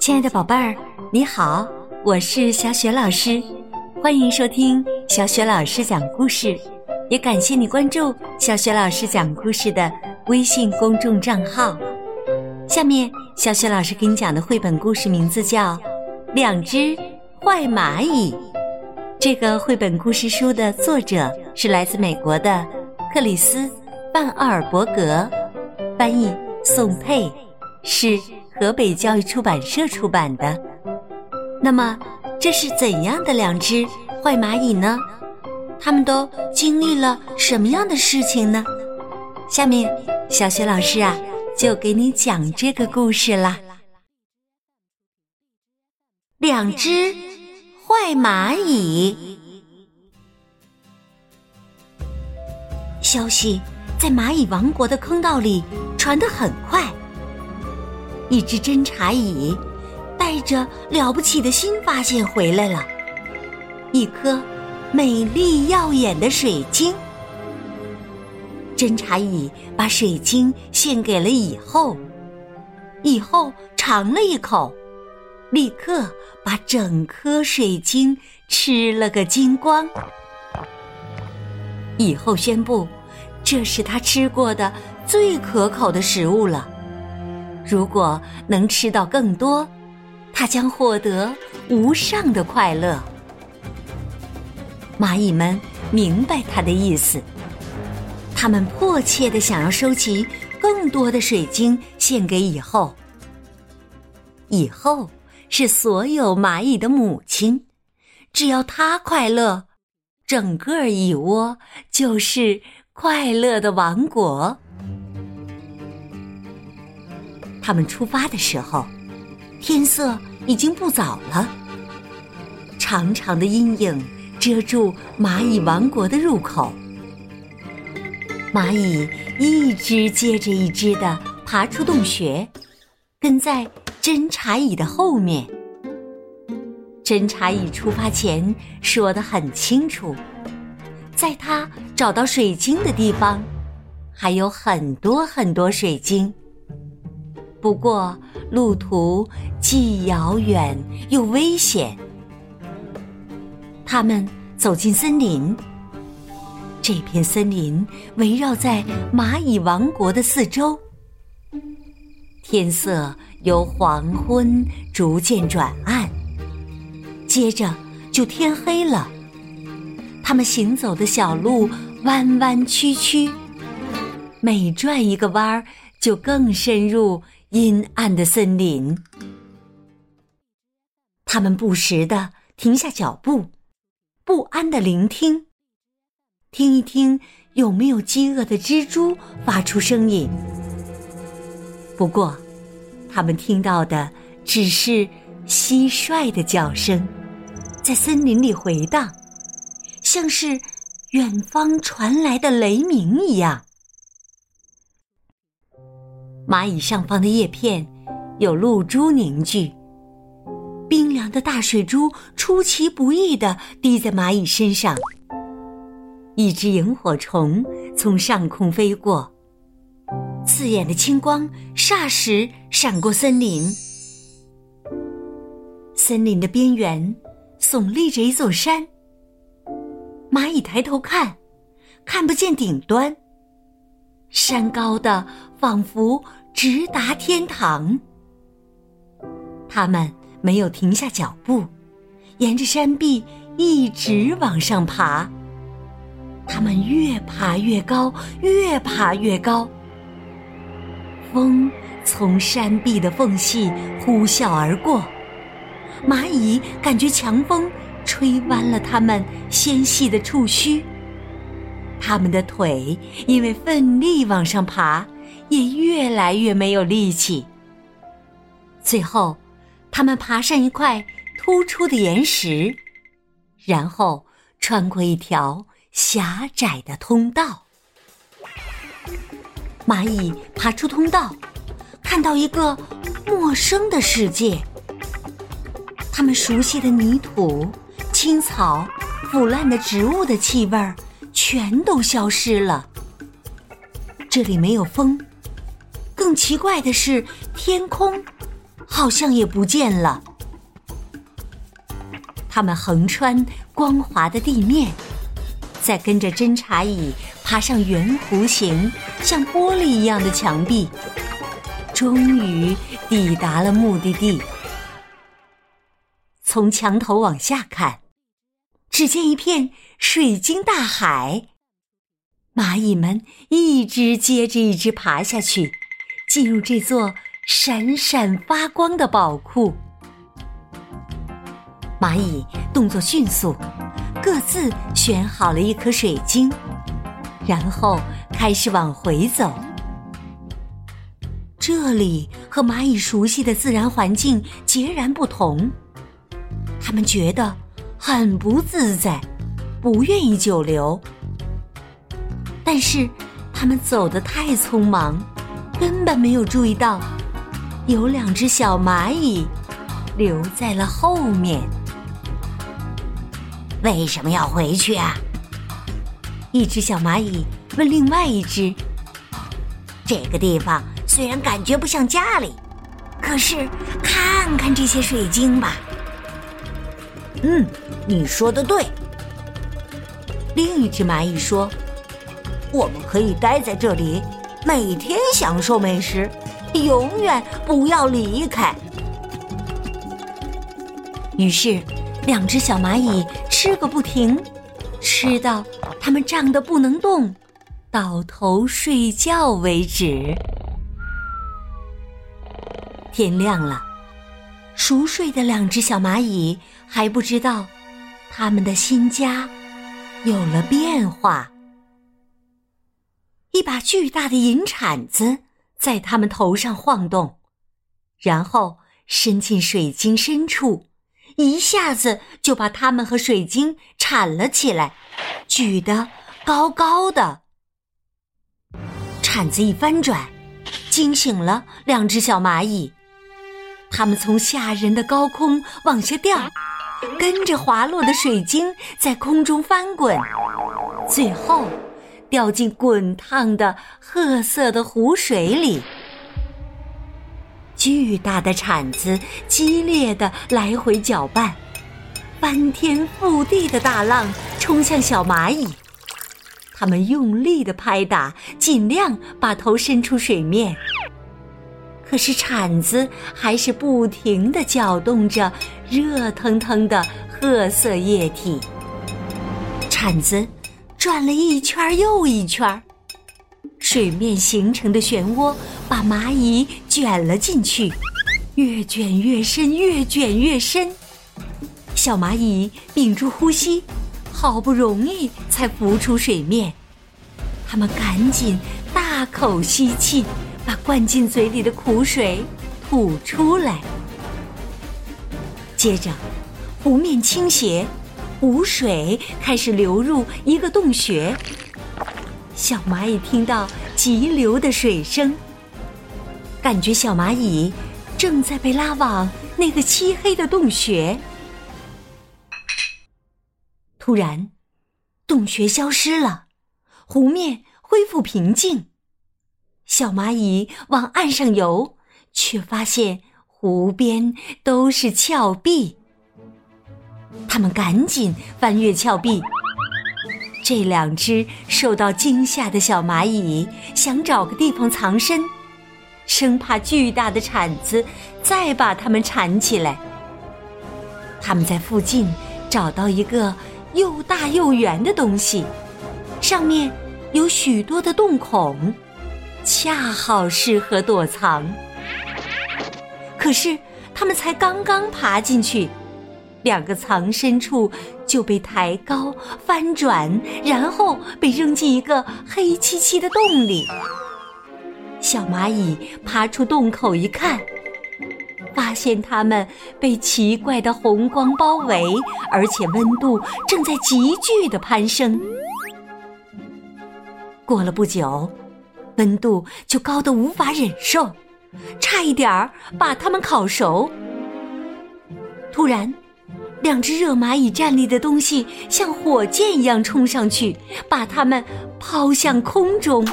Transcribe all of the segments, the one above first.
亲爱的宝贝儿，你好，我是小雪老师，欢迎收听小雪老师讲故事，也感谢你关注小雪老师讲故事的微信公众账号。下面，小雪老师给你讲的绘本故事名字叫《两只坏蚂蚁》。这个绘本故事书的作者是来自美国的克里斯·范奥尔伯格，翻译宋佩，是。河北教育出版社出版的。那么，这是怎样的两只坏蚂蚁呢？他们都经历了什么样的事情呢？下面，小雪老师啊，就给你讲这个故事啦。两只坏蚂蚁，消息在蚂蚁王国的坑道里传得很快。一只侦察蚁带着了不起的新发现回来了，一颗美丽耀眼的水晶。侦察蚁把水晶献给了蚁后，蚁后尝了一口，立刻把整颗水晶吃了个精光。蚁后宣布，这是他吃过的最可口的食物了。如果能吃到更多，他将获得无上的快乐。蚂蚁们明白他的意思，他们迫切的想要收集更多的水晶献给蚁后。蚁后是所有蚂蚁的母亲，只要它快乐，整个蚁窝就是快乐的王国。他们出发的时候，天色已经不早了。长长的阴影遮住蚂蚁王国的入口，蚂蚁一只接着一只的爬出洞穴，跟在侦察蚁的后面。侦察蚁出发前说的很清楚，在他找到水晶的地方，还有很多很多水晶。不过，路途既遥远又危险。他们走进森林，这片森林围绕在蚂蚁王国的四周。天色由黄昏逐渐转暗，接着就天黑了。他们行走的小路弯弯曲曲，每转一个弯儿，就更深入。阴暗的森林，他们不时的停下脚步，不安的聆听，听一听有没有饥饿的蜘蛛发出声音。不过，他们听到的只是蟋蟀的叫声，在森林里回荡，像是远方传来的雷鸣一样。蚂蚁上方的叶片有露珠凝聚，冰凉的大水珠出其不意的滴在蚂蚁身上。一只萤火虫从上空飞过，刺眼的青光霎时闪过森林。森林的边缘耸立着一座山，蚂蚁抬头看，看不见顶端。山高的仿佛。直达天堂。他们没有停下脚步，沿着山壁一直往上爬。他们越爬越高，越爬越高。风从山壁的缝隙呼啸而过，蚂蚁感觉强风吹弯了它们纤细的触须，它们的腿因为奋力往上爬。也越来越没有力气。最后，他们爬上一块突出的岩石，然后穿过一条狭窄的通道。蚂蚁爬出通道，看到一个陌生的世界。他们熟悉的泥土、青草、腐烂的植物的气味儿全都消失了。这里没有风。更奇怪的是，天空好像也不见了。它们横穿光滑的地面，再跟着侦察蚁爬上圆弧形、像玻璃一样的墙壁，终于抵达了目的地。从墙头往下看，只见一片水晶大海。蚂蚁们一只接着一只爬下去，进入这座闪闪发光的宝库。蚂蚁动作迅速，各自选好了一颗水晶，然后开始往回走。这里和蚂蚁熟悉的自然环境截然不同，它们觉得很不自在，不愿意久留。但是，它们走得太匆忙，根本没有注意到有两只小蚂蚁留在了后面。为什么要回去啊？一只小蚂蚁问另外一只。这个地方虽然感觉不像家里，可是看看这些水晶吧。嗯，你说的对。另一只蚂蚁说：“我们可以待在这里，每天享受美食，永远不要离开。”于是，两只小蚂蚁。吃个不停，吃到它们胀得不能动，倒头睡觉为止。天亮了，熟睡的两只小蚂蚁还不知道，他们的新家有了变化。一把巨大的银铲子在他们头上晃动，然后伸进水晶深处。一下子就把它们和水晶铲了起来，举得高高的。铲子一翻转，惊醒了两只小蚂蚁。它们从吓人的高空往下掉，跟着滑落的水晶在空中翻滚，最后掉进滚烫的褐色的湖水里。巨大的铲子激烈的来回搅拌，翻天覆地的大浪冲向小蚂蚁，它们用力的拍打，尽量把头伸出水面。可是铲子还是不停的搅动着热腾腾的褐色液体。铲子转了一圈又一圈。水面形成的漩涡把蚂蚁卷了进去，越卷越深，越卷越深。小蚂蚁屏住呼吸，好不容易才浮出水面。它们赶紧大口吸气，把灌进嘴里的苦水吐出来。接着，湖面倾斜，湖水开始流入一个洞穴。小蚂蚁听到急流的水声，感觉小蚂蚁正在被拉往那个漆黑的洞穴。突然，洞穴消失了，湖面恢复平静。小蚂蚁往岸上游，却发现湖边都是峭壁。他们赶紧翻越峭壁。这两只受到惊吓的小蚂蚁想找个地方藏身，生怕巨大的铲子再把它们铲起来。他们在附近找到一个又大又圆的东西，上面有许多的洞孔，恰好适合躲藏。可是他们才刚刚爬进去。两个藏身处就被抬高、翻转，然后被扔进一个黑漆漆的洞里。小蚂蚁爬出洞口一看，发现它们被奇怪的红光包围，而且温度正在急剧的攀升。过了不久，温度就高得无法忍受，差一点儿把它们烤熟。突然。两只热蚂蚁站立的东西像火箭一样冲上去，把它们抛向空中。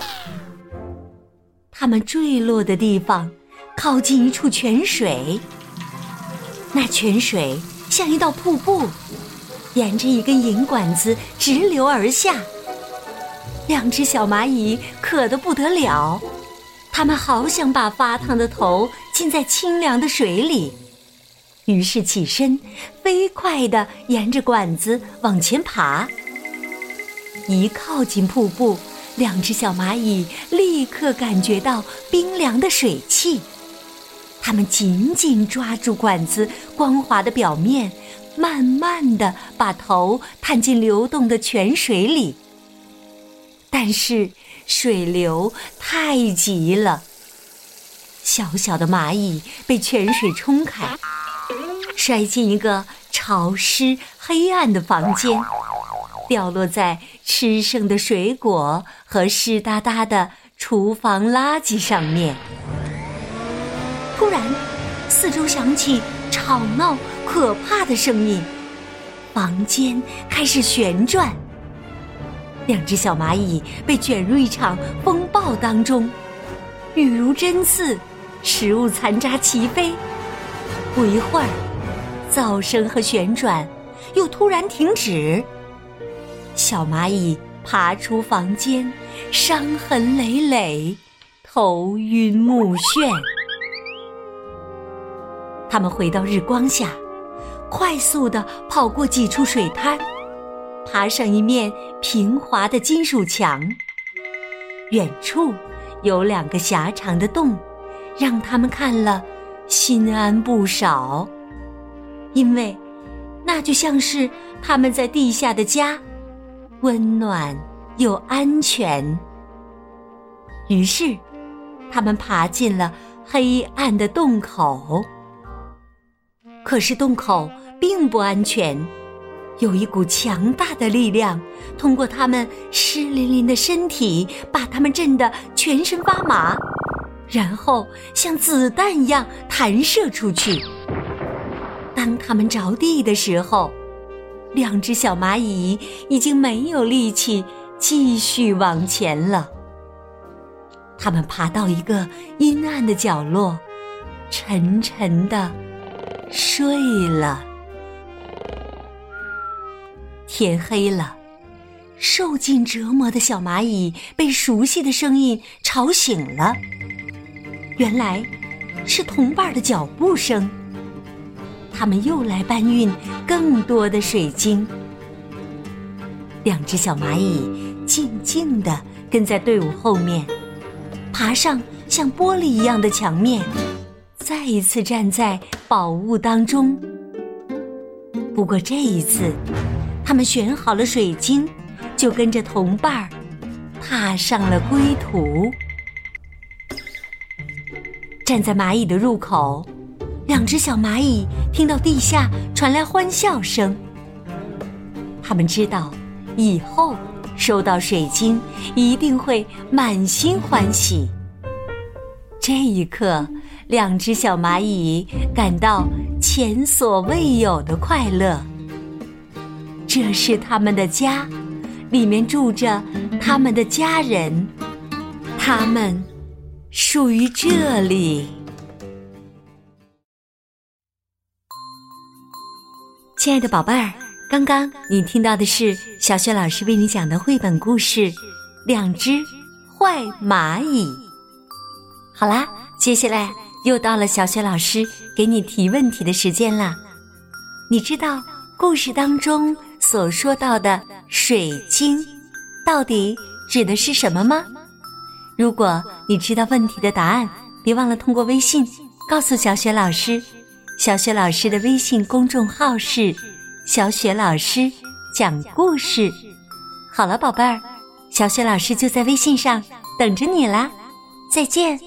它们坠落的地方靠近一处泉水，那泉水像一道瀑布，沿着一根银管子直流而下。两只小蚂蚁渴得不得了，它们好想把发烫的头浸在清凉的水里，于是起身，飞快地沿着管子往前爬。一靠近瀑布，两只小蚂蚁立刻感觉到冰凉的水汽。它们紧紧抓住管子光滑的表面，慢慢地把头探进流动的泉水里。但是水流太急了，小小的蚂蚁被泉水冲开，摔进一个潮湿黑暗的房间，掉落在吃剩的水果和湿哒哒的厨房垃圾上面。突然，四周响起吵闹、可怕的声音，房间开始旋转。两只小蚂蚁被卷入一场风暴当中，雨如针刺，食物残渣齐飞。不一会儿，噪声和旋转又突然停止。小蚂蚁爬出房间，伤痕累累，头晕目眩。他们回到日光下，快速地跑过几处水滩，爬上一面平滑的金属墙。远处有两个狭长的洞，让他们看了心安不少，因为那就像是他们在地下的家，温暖又安全。于是，他们爬进了黑暗的洞口。可是洞口并不安全，有一股强大的力量通过他们湿淋淋的身体，把他们震得全身发麻，然后像子弹一样弹射出去。当他们着地的时候，两只小蚂蚁已经没有力气继续往前了。他们爬到一个阴暗的角落，沉沉的。睡了，天黑了，受尽折磨的小蚂蚁被熟悉的声音吵醒了。原来，是同伴的脚步声。他们又来搬运更多的水晶。两只小蚂蚁静静地跟在队伍后面，爬上像玻璃一样的墙面。再一次站在宝物当中。不过这一次，他们选好了水晶，就跟着同伴儿踏上了归途。站在蚂蚁的入口，两只小蚂蚁听到地下传来欢笑声。他们知道，以后收到水晶一定会满心欢喜。这一刻。两只小蚂蚁感到前所未有的快乐。这是他们的家，里面住着他们的家人，他们属于这里。亲爱的宝贝儿，刚刚你听到的是小雪老师为你讲的绘本故事《两只坏蚂蚁》。好啦，接下来。又到了小雪老师给你提问题的时间啦！你知道故事当中所说到的水晶到底指的是什么吗？如果你知道问题的答案，别忘了通过微信告诉小雪老师。小雪老师的微信公众号是“小雪老师讲故事”。好了，宝贝儿，小雪老师就在微信上等着你啦！再见。